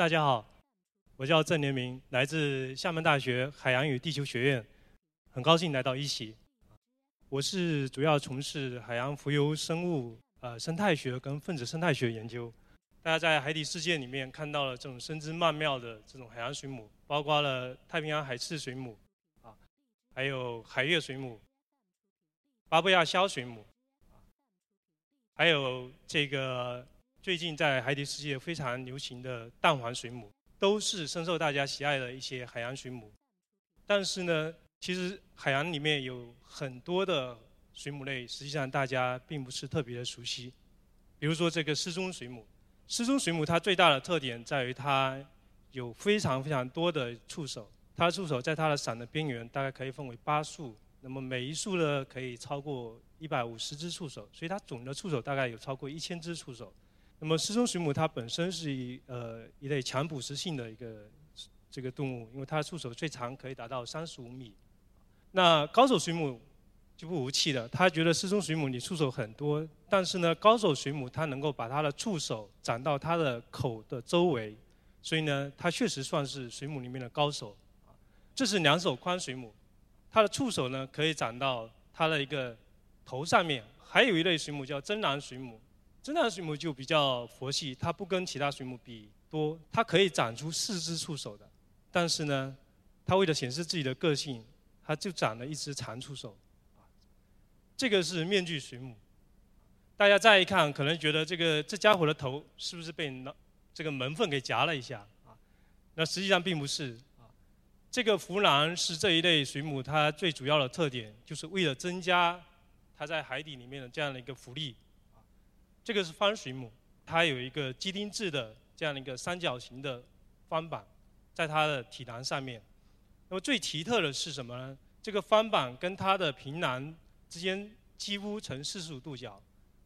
大家好，我叫郑连明，来自厦门大学海洋与地球学院，很高兴来到一席。我是主要从事海洋浮游生物、呃生态学跟分子生态学研究。大家在海底世界里面看到了这种生姿曼妙的这种海洋水母，包括了太平洋海刺水母，啊，还有海月水母、巴布亚肖水母，还有这个最近在海底世界非常流行的蛋黄水母，都是深受大家喜爱的一些海洋水母。但是呢，其实海洋里面有很多的水母类，实际上大家并不是特别的熟悉。比如说这个失踪水母，失踪水母它最大的特点在于它有非常非常多的触手，它的触手在它的伞的边缘大概可以分为八束，那么每一束呢可以超过一百五十只触手，所以它总的触手大概有超过一千只触手。那么失踪水母它本身是一呃一类强捕食性的一个这个动物，因为它触手最长可以达到三十五米。那高手水母就不服气了，他觉得失踪水母你触手很多，但是呢，高手水母它能够把它的触手长到它的口的周围，所以呢，它确实算是水母里面的高手。这是两手宽水母，它的触手呢可以长到它的一个头上面。还有一类水母叫真蓝水母，真的水母就比较佛系，它不跟其他水母比多，它可以长出四只触手的，但是呢，它为了显示自己的个性。它就长了一只长触手，这个是面具水母。大家再一看，可能觉得这个这家伙的头是不是被这个门缝给夹了一下啊？那实际上并不是啊。这个浮囊是这一类水母它最主要的特点，就是为了增加它在海底里面的这样的一个浮力。这个是方水母，它有一个鸡丁质的这样的一个三角形的方板，在它的体囊上面。那么最奇特的是什么呢？这个帆板跟它的平囊之间几乎呈四十五度角。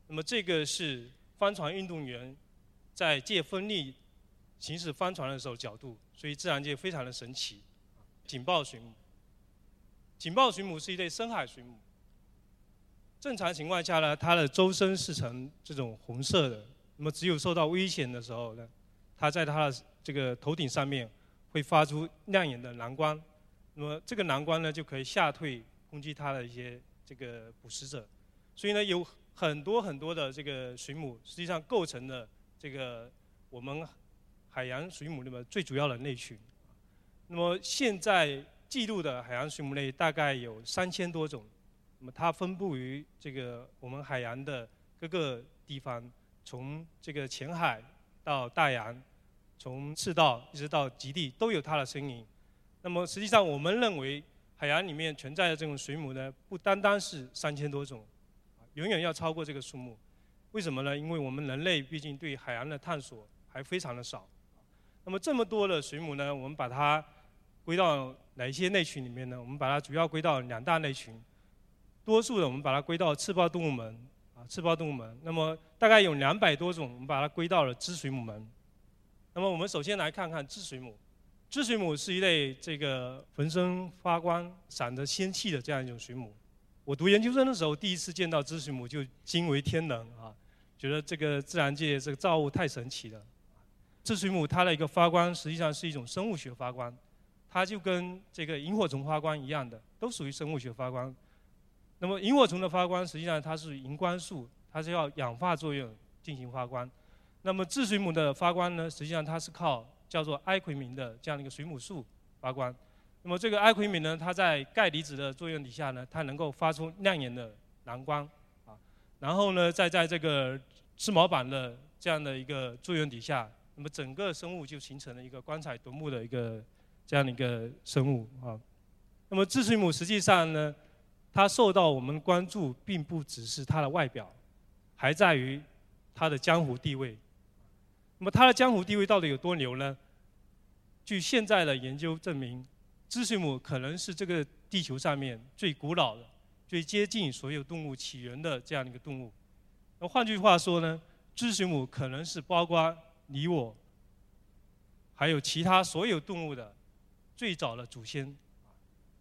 那么这个是帆船运动员在借风力行驶帆船的时候角度，所以自然界非常的神奇。警报水母，警报水母是一类深海水母。正常情况下呢，它的周身是呈这种红色的。那么只有受到危险的时候呢，它在它的这个头顶上面会发出亮眼的蓝光。那么这个蓝光呢，就可以吓退攻击它的一些这个捕食者，所以呢，有很多很多的这个水母，实际上构成了这个我们海洋水母里面最主要的类群。那么现在记录的海洋水母类大概有三千多种，那么它分布于这个我们海洋的各个地方，从这个浅海到大洋，从赤道一直到极地都有它的身影。那么实际上，我们认为海洋里面存在的这种水母呢，不单单是三千多种，远远要超过这个数目。为什么呢？因为我们人类毕竟对海洋的探索还非常的少。那么这么多的水母呢，我们把它归到哪一些类群里面呢？我们把它主要归到两大类群。多数的我们把它归到刺胞动物门啊，刺胞动物门。那么大概有两百多种，我们把它归到了支水母门。那么我们首先来看看支水母。支水母是一类这个浑身发光、闪着仙气的这样一种水母。我读研究生的时候，第一次见到支水母就惊为天人啊，觉得这个自然界这个造物太神奇了。支水母它的一个发光实际上是一种生物学发光，它就跟这个萤火虫发光一样的，都属于生物学发光。那么萤火虫的发光实际上它是荧光素，它是要氧化作用进行发光。那么支水母的发光呢，实际上它是靠叫做埃奎明的这样的一个水母素发光，那么这个埃奎明呢，它在钙离子的作用底下呢，它能够发出亮眼的蓝光，啊，然后呢，再在这个织毛板的这样的一个作用底下，那么整个生物就形成了一个光彩夺目的一个这样的一个生物啊。那么智水母实际上呢，它受到我们关注，并不只是它的外表，还在于它的江湖地位。那么它的江湖地位到底有多牛呢？据现在的研究证明，支水母可能是这个地球上面最古老的、最接近所有动物起源的这样一个动物。那换句话说呢，支水母可能是包括你我，还有其他所有动物的最早的祖先。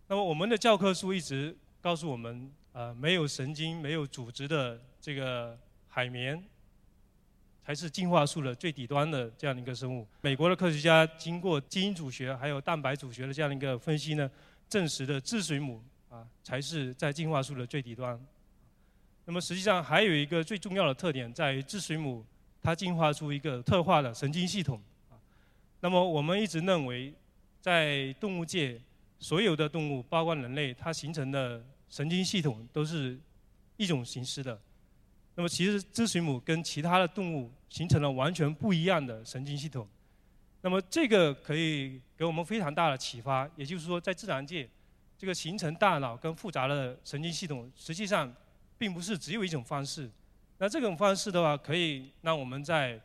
那么我们的教科书一直告诉我们，呃，没有神经、没有组织的这个海绵，才是进化树的最底端的这样的一个生物。美国的科学家经过基因组学还有蛋白组学的这样的一个分析呢，证实的智水母啊才是在进化树的最底端。那么实际上还有一个最重要的特点在于智水母它进化出一个特化的神经系统啊。那么我们一直认为，在动物界所有的动物，包括人类，它形成的神经系统都是一种形式的。那么其实智水母跟其他的动物形成了完全不一样的神经系统。那么这个可以给我们非常大的启发，也就是说在自然界，这个形成大脑跟复杂的神经系统，实际上并不是只有一种方式。那这种方式的话，可以让我们在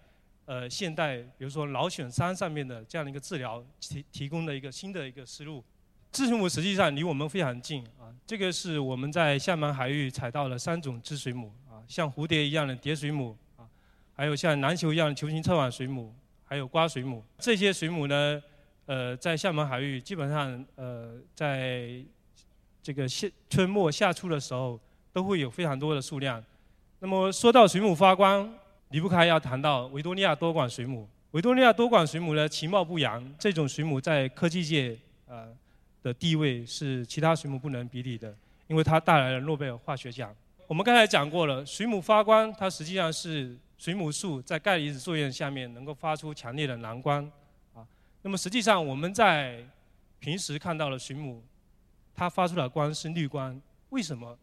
呃现代，比如说脑损伤上面的这样的一个治疗提提供了一个新的一个思路。智水母实际上离我们非常近啊，这个是我们在厦门海域采到了三种智水母啊。像蝴蝶一样的蝶水母啊，还有像篮球一样的球形侧网水母，还有瓜水母。这些水母呢，呃，在厦门海域基本上，呃，在这个夏春末夏初的时候，都会有非常多的数量。那么说到水母发光，离不开要谈到维多利亚多管水母。维多利亚多管水母呢，其貌不扬，这种水母在科技界呃的地位是其他水母不能比拟的，因为它带来了诺贝尔化学奖。我们刚才讲过了，水母发光，它实际上是水母素在钙离子作用下面能够发出强烈的蓝光，啊，那么实际上我们在平时看到的水母，它发出的光是绿光，为什么，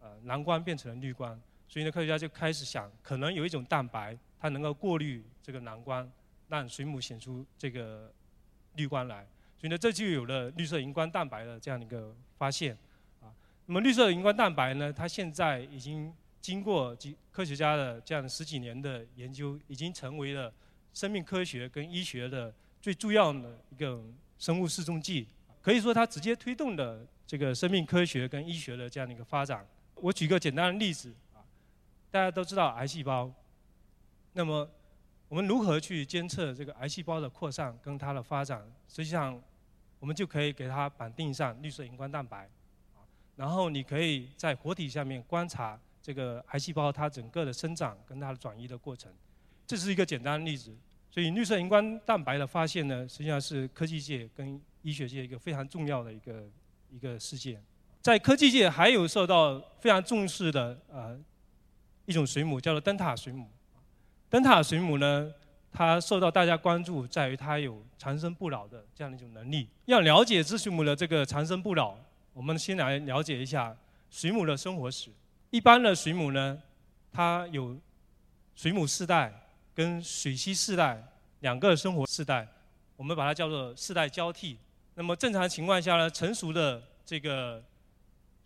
呃，蓝光变成了绿光？所以呢，科学家就开始想，可能有一种蛋白，它能够过滤这个蓝光，让水母显出这个绿光来，所以呢，这就有了绿色荧光蛋白的这样一个发现。啊那么绿色荧光蛋白呢？它现在已经经过几科学家的这样十几年的研究，已经成为了生命科学跟医学的最重要的一个生物示踪剂。可以说，它直接推动了这个生命科学跟医学的这样的一个发展。我举个简单的例子啊，大家都知道癌细胞。那么，我们如何去监测这个癌细胞的扩散跟它的发展？实际上，我们就可以给它绑定上绿色荧光蛋白。啊然后你可以在活体下面观察这个癌细胞它整个的生长跟它的转移的过程，这是一个简单的例子。所以绿色荧光蛋白的发现呢，实际上是科技界跟医学界一个非常重要的一个一个事件。在科技界还有受到非常重视的呃一种水母叫做灯塔水母。灯塔水母呢，它受到大家关注在于它有长生不老的这样的一种能力。要了解智水母的这个长生不老。我们先来了解一下水母的生活史。一般的水母呢，它有水母世代。跟水螅世代。两个生活世代，我们把它叫做世代。交替。那么正常情况下呢，成熟的这个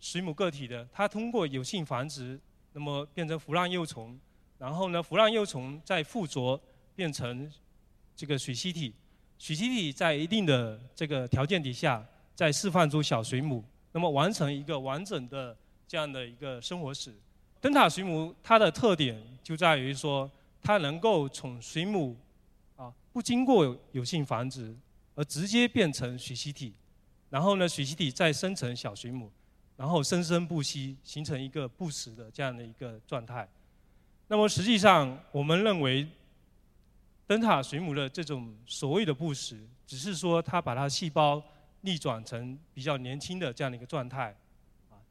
水母个体的，它通过有性繁殖，那么变成腐烂幼虫，然后呢，腐烂幼虫再附着变成这个水螅体，水螅体在一定的这个条件底下，再释放出小水母。那么完成一个完整的这样的一个生活史。灯塔水母它的特点就在于说，它能够从水母啊不经过有性繁殖，而直接变成水螅体，然后呢水螅体再生成小水母，然后生生不息，形成一个不死的这样的一个状态。那么实际上我们认为，灯塔水母的这种所谓的不死，只是说它把它细胞。逆转成比较年轻的这样的一个状态，啊，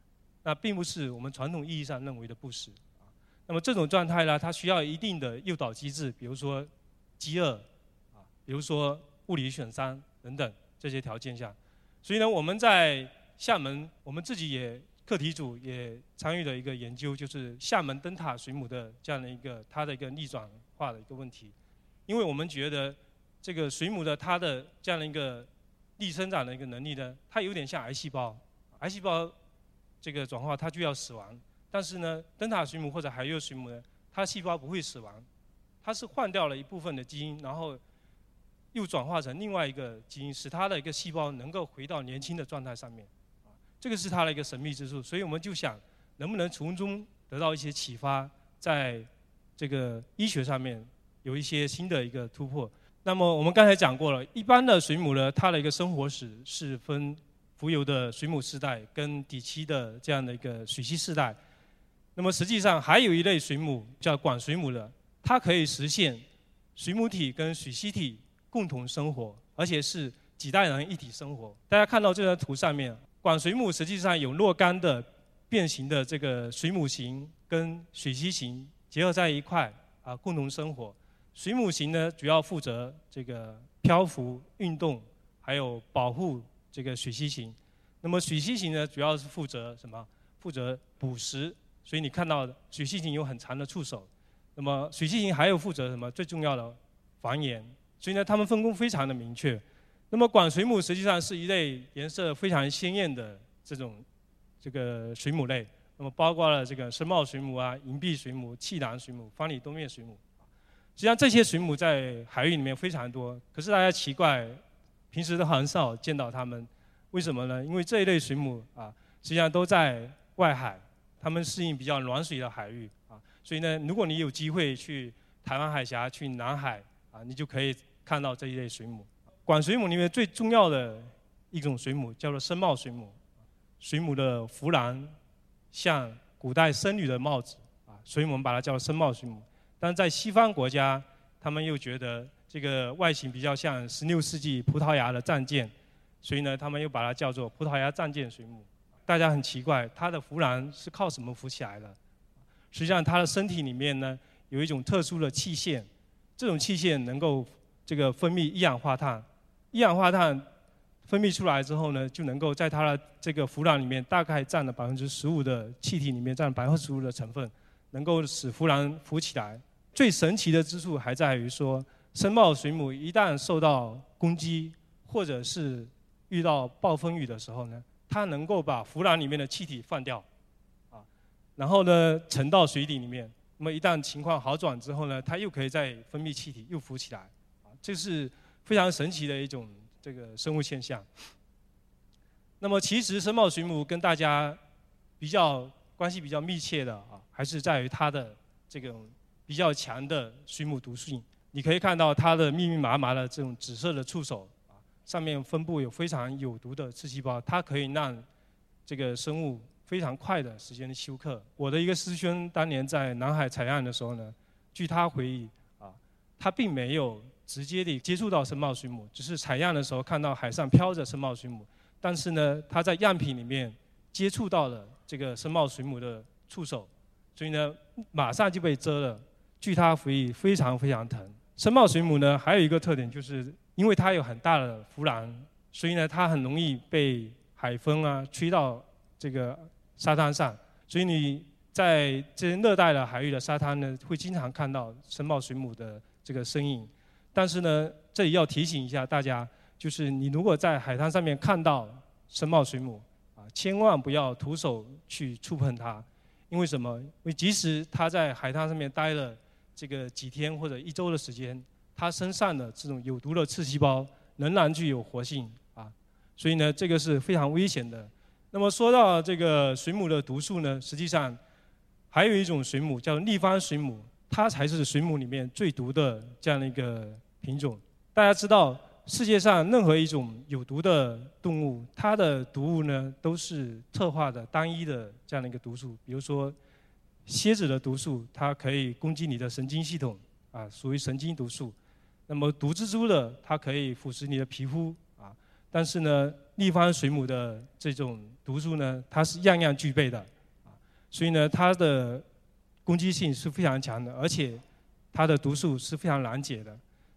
那并不是我们传统意义上认为的不死，啊，那么这种状态呢，它需要一定的诱导机制，比如说饥饿，啊，比如说物理损伤等等这些条件下，所以呢，我们在厦门，我们自己也课题组也参与了一个研究，就是厦门灯塔水母的这样的一个它的一个逆转化的一个问题，因为我们觉得这个水母的它的这样的一个。逆生长的一个能力呢，它有点像癌细胞，癌细胞这个转化它就要死亡，但是呢，灯塔水母或者海月水母呢，它细胞不会死亡，它是换掉了一部分的基因，然后又转化成另外一个基因，使它的一个细胞能够回到年轻的状态上面，啊，这个是它的一个神秘之处，所以我们就想能不能从中得到一些启发，在这个医学上面有一些新的一个突破。那么我们刚才讲过了，一般的水母呢，它的一个生活史是分浮游的水母世代跟底栖的这样的一个水栖世代。那么实际上还有一类水母叫管水母的，它可以实现水母体跟水螅体共同生活，而且是几代人一体生活。大家看到这张图上面，管水母实际上有若干的变形的这个水母型跟水螅型结合在一块啊，共同生活。水母型呢，主要负责这个漂浮、运动，还有保护这个水螅型。那么水螅型呢，主要是负责什么？负责捕食。所以你看到水螅型有很长的触手。那么水螅型还有负责什么？最重要的繁衍。所以呢，它们分工非常的明确。那么管水母实际上是一类颜色非常鲜艳的这种这个水母类。那么包括了这个深帽水母啊、银币水母、气囊水母、方里多面水母。实际上这些水母在海域里面非常多，可是大家奇怪，平时都很少见到它们，为什么呢？因为这一类水母啊，实际上都在外海，它们适应比较暖水的海域啊。所以呢，如果你有机会去台湾海峡、去南海啊，你就可以看到这一类水母。管水母里面最重要的一种水母叫做深帽水母，水母的浮蓝像古代僧侣的帽子啊，所以我们把它叫深帽水母。但在西方国家，他们又觉得这个外形比较像16世纪葡萄牙的战舰，所以呢，他们又把它叫做葡萄牙战舰水母。大家很奇怪，它的浮卵是靠什么浮起来的？实际上，它的身体里面呢有一种特殊的气腺，这种气腺能够这个分泌一氧化碳，一氧化碳分泌出来之后呢，就能够在它的这个浮卵里面大概占了百分之十五的气体里面占百分之十五的成分，能够使浮卵浮起来。最神奇的之处还在于说，深帽水母一旦受到攻击，或者是遇到暴风雨的时候呢，它能够把浮卵里面的气体放掉，啊，然后呢沉到水底里面。那么一旦情况好转之后呢，它又可以再分泌气体，又浮起来，啊，这是非常神奇的一种这个生物现象。那么其实深帽水母跟大家比较关系比较密切的啊，还是在于它的这个。比较强的水母毒性，你可以看到它的密密麻麻的这种紫色的触手啊，上面分布有非常有毒的刺细胞，它可以让这个生物非常快的时间的休克。我的一个师兄当年在南海采样的时候呢，据他回忆啊，他并没有直接的接触到深帽水母，只是采样的时候看到海上飘着深帽水母，但是呢，他在样品里面接触到了这个深帽水母的触手，所以呢，马上就被蛰了。据他回忆，非常非常疼。深茂水母呢，还有一个特点，就是因为它有很大的浮卵，所以呢，它很容易被海风啊吹到这个沙滩上。所以你在这些热带的海域的沙滩呢，会经常看到深茂水母的这个身影。但是呢，这里要提醒一下大家，就是你如果在海滩上面看到深茂水母，啊，千万不要徒手去触碰它，因为什么？因为即使它在海滩上面待了。这个几天或者一周的时间，它身上的这种有毒的刺细胞仍然具有活性啊，所以呢，这个是非常危险的。那么说到这个水母的毒素呢，实际上还有一种水母叫立方水母，它才是水母里面最毒的这样的一个品种。大家知道，世界上任何一种有毒的动物，它的毒物呢都是特化的、单一的这样的一个毒素，比如说。蝎子的毒素，它可以攻击你的神经系统，啊，属于神经毒素。那么毒蜘蛛的，它可以腐蚀你的皮肤，啊。但是呢，立方水母的这种毒素呢，它是样样具备的，啊。所以呢，它的攻击性是非常强的，而且它的毒素是非常难解的。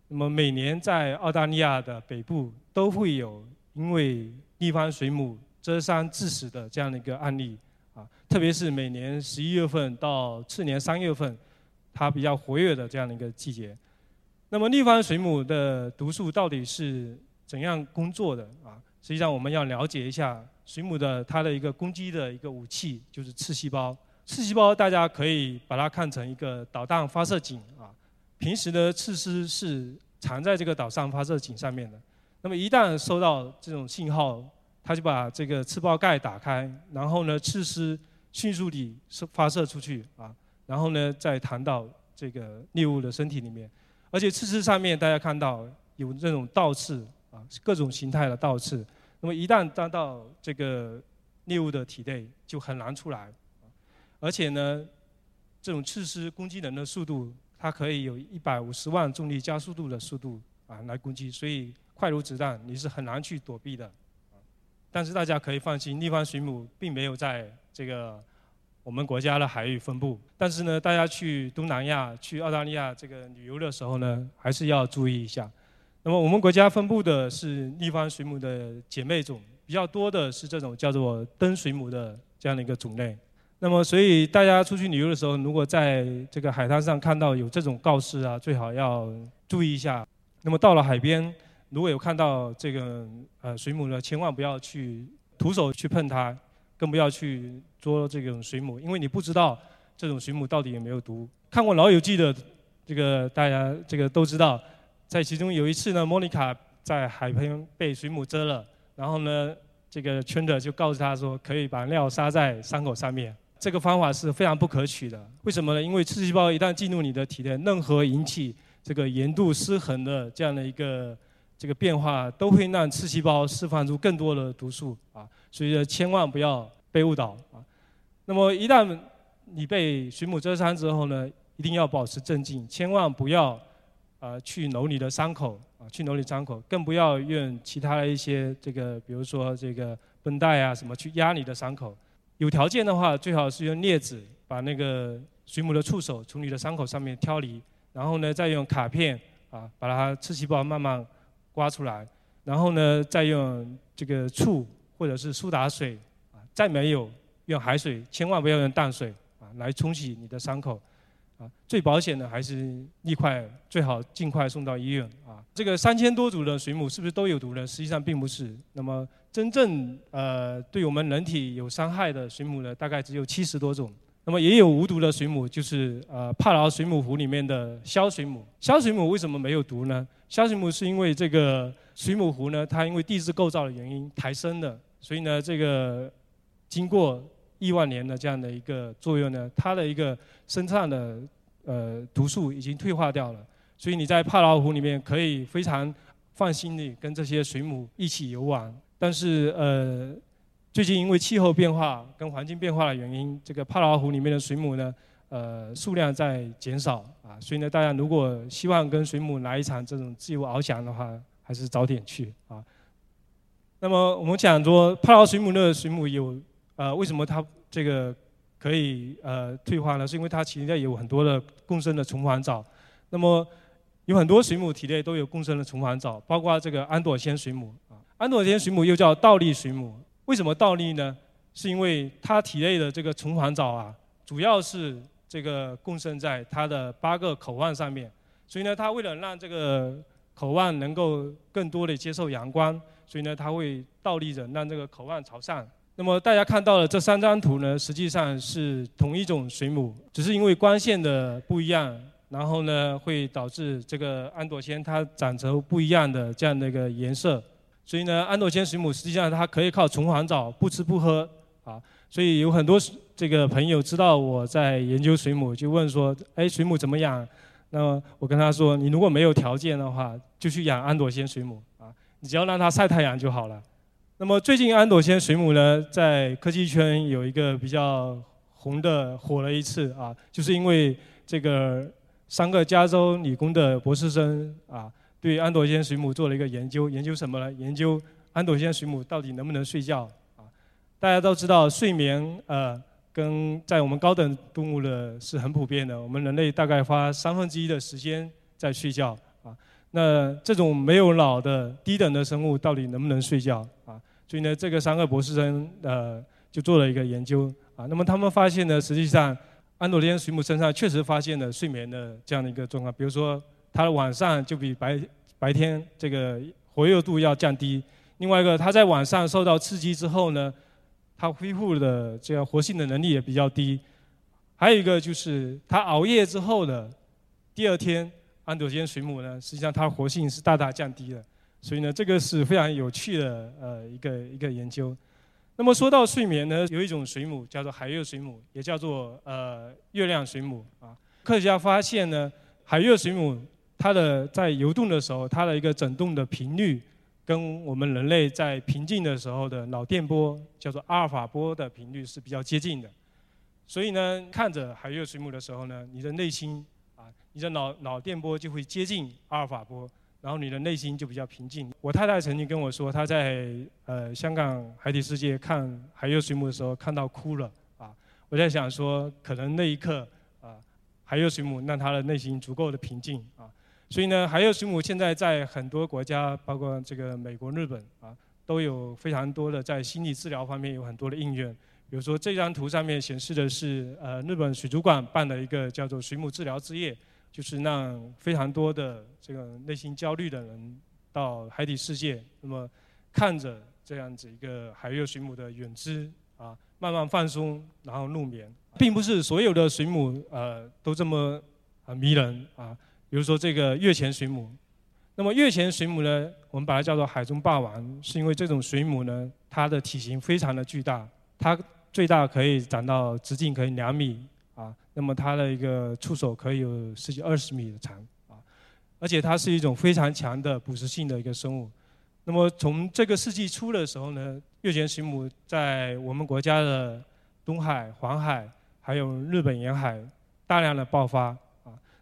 那么每年在澳大利亚的北部都会有因为立方水母蛰伤致死的这样的一个案例。啊，特别是每年十一月份到次年三月份，它比较活跃的这样的一个季节。那么立方水母的毒素到底是怎样工作的啊？实际上我们要了解一下水母的它的一个攻击的一个武器，就是刺细胞。刺细胞大家可以把它看成一个导弹发射井啊。平时的刺丝是藏在这个导弹发射井上面的。那么一旦收到这种信号，他就把这个刺胞盖打开，然后呢，刺丝迅速地发射出去啊，然后呢，再弹到这个猎物的身体里面。而且刺丝上面大家看到有这种倒刺啊，各种形态的倒刺。那么一旦扎到这个猎物的体内，就很难出来。而且呢，这种刺丝攻击人的速度，它可以有一百五十万重力加速度的速度啊来攻击，所以快如子弹，你是很难去躲避的。但是大家可以放心，逆方水母并没有在这个我们国家的海域分布。但是呢，大家去东南亚、去澳大利亚这个旅游的时候呢，还是要注意一下。那么我们国家分布的是逆方水母的姐妹种，比较多的是这种叫做灯水母的这样的一个种类。那么所以大家出去旅游的时候，如果在这个海滩上看到有这种告示啊，最好要注意一下。那么到了海边。如果有看到这个呃水母呢，千万不要去徒手去碰它，更不要去捉这种水母，因为你不知道这种水母到底有没有毒。看过《老友记》的这个大家这个都知道，在其中有一次呢，莫妮卡在海边被水母蛰了，然后呢，这个圈的就告诉他说，可以把尿撒在伤口上面。这个方法是非常不可取的。为什么呢？因为刺激细胞一旦进入你的体内，任何引起这个盐度失衡的这样的一个这个变化都会让刺细胞释放出更多的毒素啊，所以千万不要被误导啊。那么一旦你被水母蛰伤之后呢，一定要保持镇静，千万不要啊去揉你的伤口啊，去揉你伤口，更不要用其他的一些这个，比如说这个绷带啊什么去压你的伤口。有条件的话，最好是用镊子把那个水母的触手从你的伤口上面挑离，然后呢再用卡片啊把它刺细胞慢慢。刮出来，然后呢，再用这个醋或者是苏打水，啊，再没有用海水，千万不要用淡水啊，来冲洗你的伤口，啊，最保险的还是立块，最好尽快送到医院啊。这个三千多种的水母是不是都有毒呢？实际上并不是。那么真正呃对我们人体有伤害的水母呢，大概只有七十多种。那么也有无毒的水母，就是呃帕劳水母湖里面的枭水母。枭水母为什么没有毒呢？枭水母是因为这个水母湖呢，它因为地质构造的原因抬升的，所以呢这个经过亿万年的这样的一个作用呢，它的一个生产的呃毒素已经退化掉了，所以你在帕劳湖里面可以非常放心的跟这些水母一起游玩。但是呃。最近因为气候变化跟环境变化的原因，这个帕劳湖里面的水母呢，呃，数量在减少啊，所以呢，大家如果希望跟水母来一场这种自由翱翔的话，还是早点去啊。那么我们讲说帕劳水母的水母有，呃，为什么它这个可以呃退化呢？是因为它体内有很多的共生的虫环藻。那么有很多水母体内都有共生的虫环藻，包括这个安朵仙水母啊，安朵仙水母又叫倒立水母。为什么倒立呢？是因为它体内的这个虫环藻啊，主要是这个共生在它的八个口腕上面，所以呢，它为了让这个口腕能够更多的接受阳光，所以呢，它会倒立着，让这个口腕朝上。那么大家看到的这三张图呢，实际上是同一种水母，只是因为光线的不一样，然后呢，会导致这个安朵仙它长成不一样的这样的一个颜色。所以呢，安朵仙水母实际上它可以靠虫环藻不吃不喝啊，所以有很多这个朋友知道我在研究水母，就问说，哎，水母怎么养？那么我跟他说，你如果没有条件的话，就去养安朵仙水母啊，你只要让它晒太阳就好了。那么最近安朵仙水母呢，在科技圈有一个比较红的火了一次啊，就是因为这个三个加州理工的博士生啊。对安朵仙水母做了一个研究，研究什么呢？研究安朵仙水母到底能不能睡觉啊？大家都知道，睡眠呃，跟在我们高等动物的是很普遍的。我们人类大概花三分之一的时间在睡觉啊。那这种没有脑的低等的生物到底能不能睡觉啊？所以呢，这个三个博士生呃就做了一个研究啊。那么他们发现呢，实际上安朵仙水母身上确实发现了睡眠的这样的一个状况，比如说。它的晚上就比白白天这个活跃度要降低。另外一个，它在晚上受到刺激之后呢，它恢复的这样活性的能力也比较低。还有一个就是，它熬夜之后的第二天，安朵仙水母呢，实际上它活性是大大降低的。所以呢，这个是非常有趣的呃一个一个研究。那么说到睡眠呢，有一种水母叫做海月水母，也叫做呃月亮水母啊。科学家发现呢，海月水母。它的在游动的时候，它的一个振动的频率，跟我们人类在平静的时候的脑电波，叫做阿尔法波的频率是比较接近的。所以呢，看着海月水母的时候呢，你的内心啊，你的脑脑电波就会接近阿尔法波，然后你的内心就比较平静。我太太曾经跟我说，她在呃香港海底世界看海月水母的时候看到哭了啊。我在想说，可能那一刻啊，海月水母让她的内心足够的平静啊。所以呢，海月水母现在在很多国家，包括这个美国、日本啊，都有非常多的在心理治疗方面有很多的应用。比如说这张图上面显示的是呃日本水族馆办的一个叫做水母治疗之夜，就是让非常多的这个内心焦虑的人到海底世界，那么看着这样子一个海月水母的远姿啊，慢慢放松，然后入眠，并不是所有的水母呃都这么啊迷人啊。比如说这个月前水母，那么月前水母呢，我们把它叫做海中霸王，是因为这种水母呢，它的体型非常的巨大，它最大可以长到直径可以两米啊，那么它的一个触手可以有十几二十米的长啊，而且它是一种非常强的捕食性的一个生物。那么从这个世纪初的时候呢，月前水母在我们国家的东海、黄海还有日本沿海大量的爆发，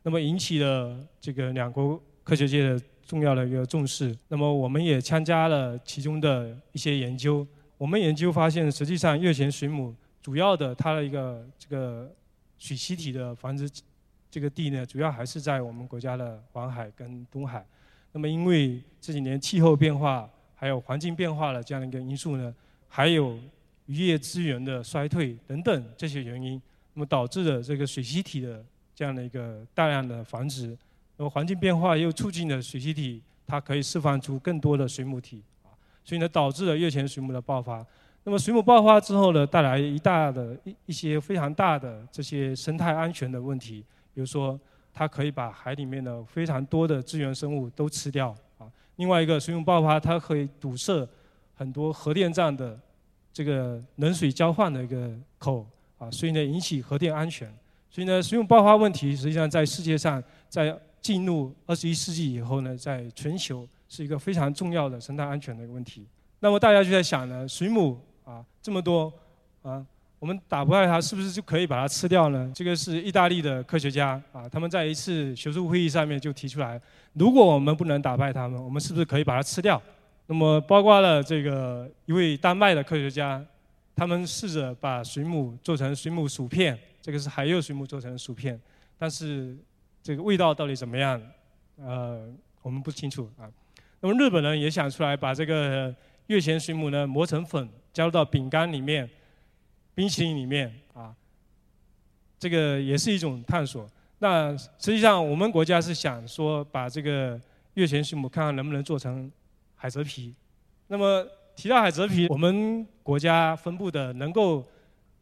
那么引起了这个两国科学界的重要的一个重视。那么我们也参加了其中的一些研究。我们研究发现，实际上月前水母主要的它的一个这个水栖体的繁殖这个地呢，主要还是在我们国家的黄海跟东海。那么因为这几年气候变化还有环境变化的这样的一个因素呢，还有渔业资源的衰退等等这些原因，那么导致了这个水栖体的这样的一个大量的繁殖。那么环境变化又促进了水栖体它可以释放出更多的水母体。所以呢，导致了月前水母的爆发。那么水母爆发之后呢，带来一大的一一些非常大的这些生态安全的问题。比如说，它可以把海里面的非常多的资源生物都吃掉啊。另外一个，水母爆发它可以堵塞很多核电站的这个冷水交换的一个口啊，所以呢，引起核电安全。所以呢，水母爆发问题实际上在世界上，在进入二十一世纪以后呢，在全球。是一个非常重要的生态安全的一个问题。那么大家就在想呢，水母啊这么多啊，我们打不败它，是不是就可以把它吃掉呢？这个是意大利的科学家啊，他们在一次学术会议上面就提出来，如果我们不能打败它们，我们是不是可以把它吃掉？那么包括了这个一位丹麦的科学家，他们试着把水母做成水母薯片，这个是海幼水母做成的薯片，但是这个味道到底怎么样？呃，我们不清楚啊。那么日本人也想出来，把这个月前水母呢磨成粉，加入到饼干里面、冰淇淋里面啊。这个也是一种探索。那实际上我们国家是想说，把这个月前水母看看能不能做成海蜇皮。那么提到海蜇皮，我们国家分布的能够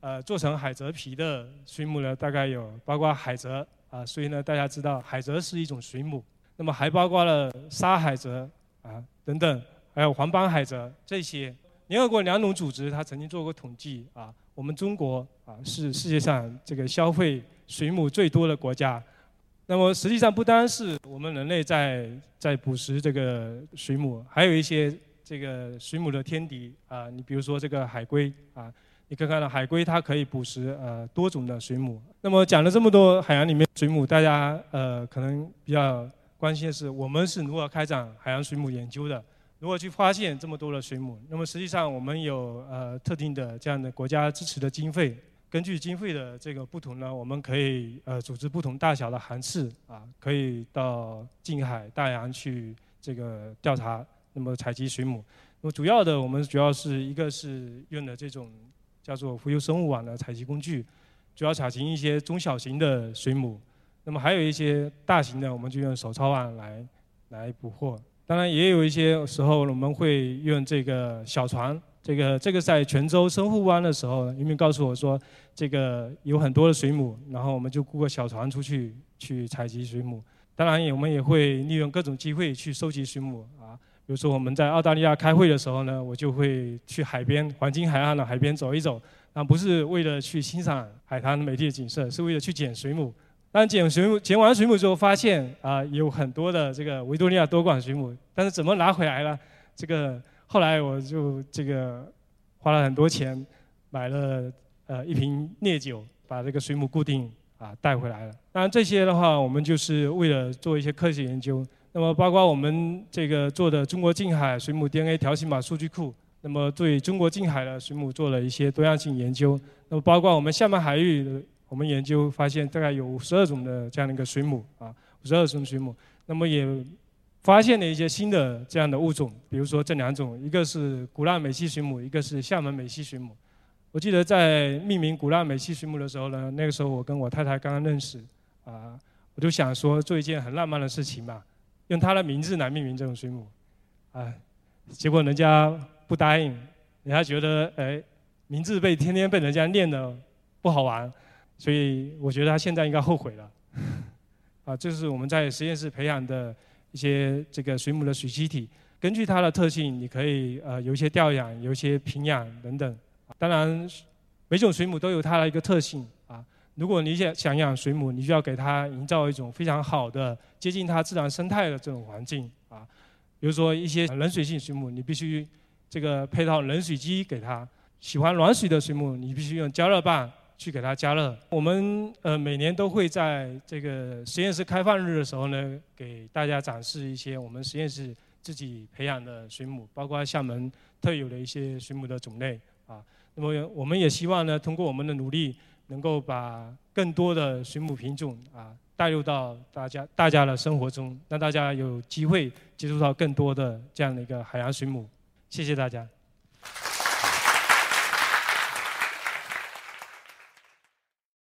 呃做成海蜇皮的水母呢，大概有包括海蜇啊。所以呢，大家知道海蜇是一种水母，那么还包括了沙海蜇。啊，等等，还有黄斑海蜇这些，联合国粮农组织它曾经做过统计啊，我们中国啊是世界上这个消费水母最多的国家。那么实际上不单是我们人类在在捕食这个水母，还有一些这个水母的天敌啊，你比如说这个海龟啊，你可以看到海龟它可以捕食呃多种的水母。那么讲了这么多海洋里面水母，大家呃可能比较。关心的是，我们是如何开展海洋水母研究的？如何去发现这么多的水母？那么实际上，我们有呃特定的这样的国家支持的经费。根据经费的这个不同呢，我们可以呃组织不同大小的航次啊，可以到近海、大洋去这个调查，那么采集水母。那么主要的，我们主要是一个是用的这种叫做浮游生物网的采集工具，主要采集一些中小型的水母。那么还有一些大型的，我们就用手抄网来来捕获。当然也有一些时候，我们会用这个小船。这个这个在泉州深沪湾的时候，渔民告诉我说，这个有很多的水母，然后我们就雇个小船出去去采集水母。当然，我们也会利用各种机会去收集水母啊。比如说我们在澳大利亚开会的时候呢，我就会去海边黄金海岸的海边走一走，啊，不是为了去欣赏海滩美丽的景色，是为了去捡水母。但捡水母，捡完水母之后，发现啊有很多的这个维多利亚多管水母，但是怎么拿回来了？这个后来我就这个花了很多钱，买了呃一瓶烈酒，把这个水母固定啊带回来了。当然这些的话，我们就是为了做一些科学研究。那么包括我们这个做的中国近海水母 DNA 条形码数据库，那么对中国近海的水母做了一些多样性研究。那么包括我们厦门海域，我们研究发现大概有五十二种的这样的一个水母啊，五十二种水母。那么也发现了一些新的这样的物种，比如说这两种，一个是古浪美西水母，一个是厦门美西水母。我记得在命名古浪美西水母的时候呢，那个时候我跟我太太刚刚认识，啊，我就想说做一件很浪漫的事情嘛，用他的名字来命名这种水母，啊，结果人家不答应，人家觉得哎，名字被天天被人家念的不好玩，所以我觉得他现在应该后悔了。啊，这是我们在实验室培养的一些这个水母的水栖体。根据它的特性，你可以呃有一些调养，有一些平养等等。当然，每种水母都有它的一个特性。如果你想想养水母，你就要给它营造一种非常好的接近它自然生态的这种环境啊。比如说一些冷水性水母，你必须这个配套冷水机给它；喜欢暖水的水母，你必须用加热棒。去给它加热。我们呃每年都会在这个实验室开放日的时候呢，给大家展示一些我们实验室自己培养的水母，包括厦门特有的一些水母的种类啊。那么我们也希望呢，通过我们的努力，能够把更多的水母品种啊带入到大家大家的生活中，让大家有机会接触到更多的这样的一个海洋水母。谢谢大家。